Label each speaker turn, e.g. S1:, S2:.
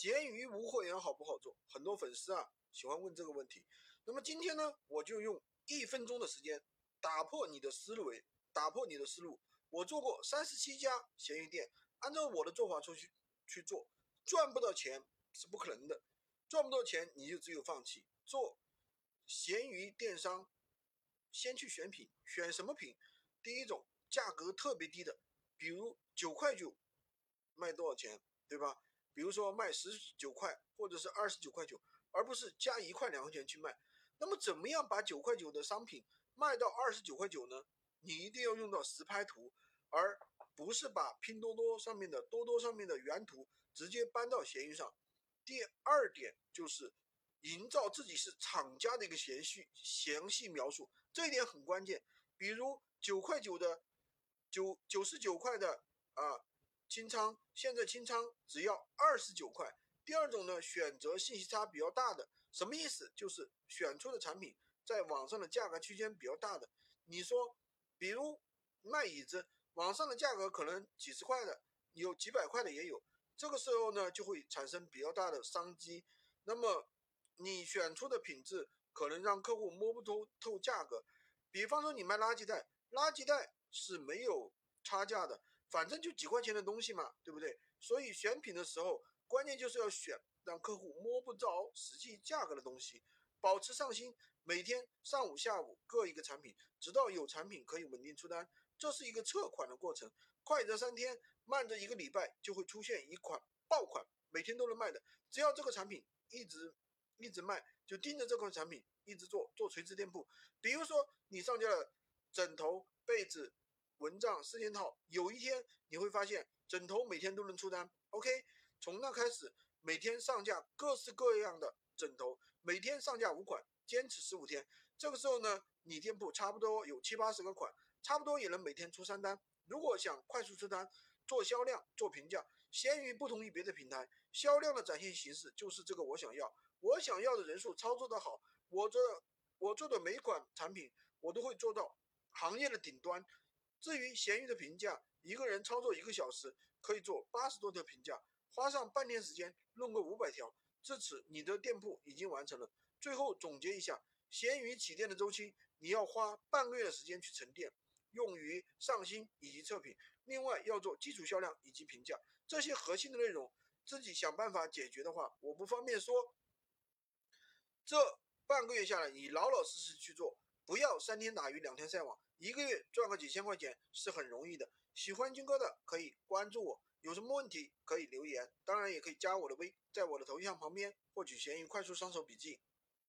S1: 闲鱼无货源好不好做？很多粉丝啊喜欢问这个问题。那么今天呢，我就用一分钟的时间打破你的思维，打破你的思路。我做过三十七家闲鱼店，按照我的做法出去去做，赚不到钱是不可能的。赚不到钱，你就只有放弃。做闲鱼电商，先去选品，选什么品？第一种价格特别低的，比如九块九卖多少钱，对吧？比如说卖十九块或者是二十九块九，而不是加一块两块钱去卖。那么怎么样把九块九的商品卖到二十九块九呢？你一定要用到实拍图，而不是把拼多多上面的多多上面的原图直接搬到闲鱼上。第二点就是营造自己是厂家的一个详细详细描述，这一点很关键。比如九块九的九九十九块的啊清仓，现在清仓只要二十九块。第二种呢，选择信息差比较大的，什么意思？就是选出的产品在网上的价格区间比较大的。你说，比如卖椅子，网上的价格可能几十块的，有几百块的也有。这个时候呢，就会产生比较大的商机。那么你选出的品质可能让客户摸不透透价格。比方说你卖垃圾袋，垃圾袋是没有差价的，反正就几块钱的东西嘛，对不对？所以选品的时候。关键就是要选让客户摸不着实际价格的东西，保持上新，每天上午下午各一个产品，直到有产品可以稳定出单。这是一个测款的过程，快则三天，慢则一个礼拜就会出现一款爆款，每天都能卖的。只要这个产品一直一直卖，就盯着这款产品一直做做垂直店铺。比如说你上架了枕头、被子、蚊帐四件套，有一天你会发现枕头每天都能出单。OK。从那开始，每天上架各式各样的枕头，每天上架五款，坚持十五天。这个时候呢，你店铺差不多有七八十个款，差不多也能每天出三单。如果想快速出单，做销量、做评价，闲鱼不同于别的平台，销量的展现形式就是这个。我想要，我想要的人数操作的好，我这我做的每款产品，我都会做到行业的顶端。至于闲鱼的评价，一个人操作一个小时，可以做八十多条评价。花上半天时间弄个五百条，至此你的店铺已经完成了。最后总结一下，闲鱼起店的周期，你要花半个月的时间去沉淀，用于上新以及测评。另外要做基础销量以及评价这些核心的内容，自己想办法解决的话，我不方便说。这半个月下来，你老老实实去做，不要三天打鱼两天晒网，一个月赚个几千块钱是很容易的。喜欢军哥的可以关注我。有什么问题可以留言，当然也可以加我的微，在我的头像旁边获取闲鱼快速上手笔记。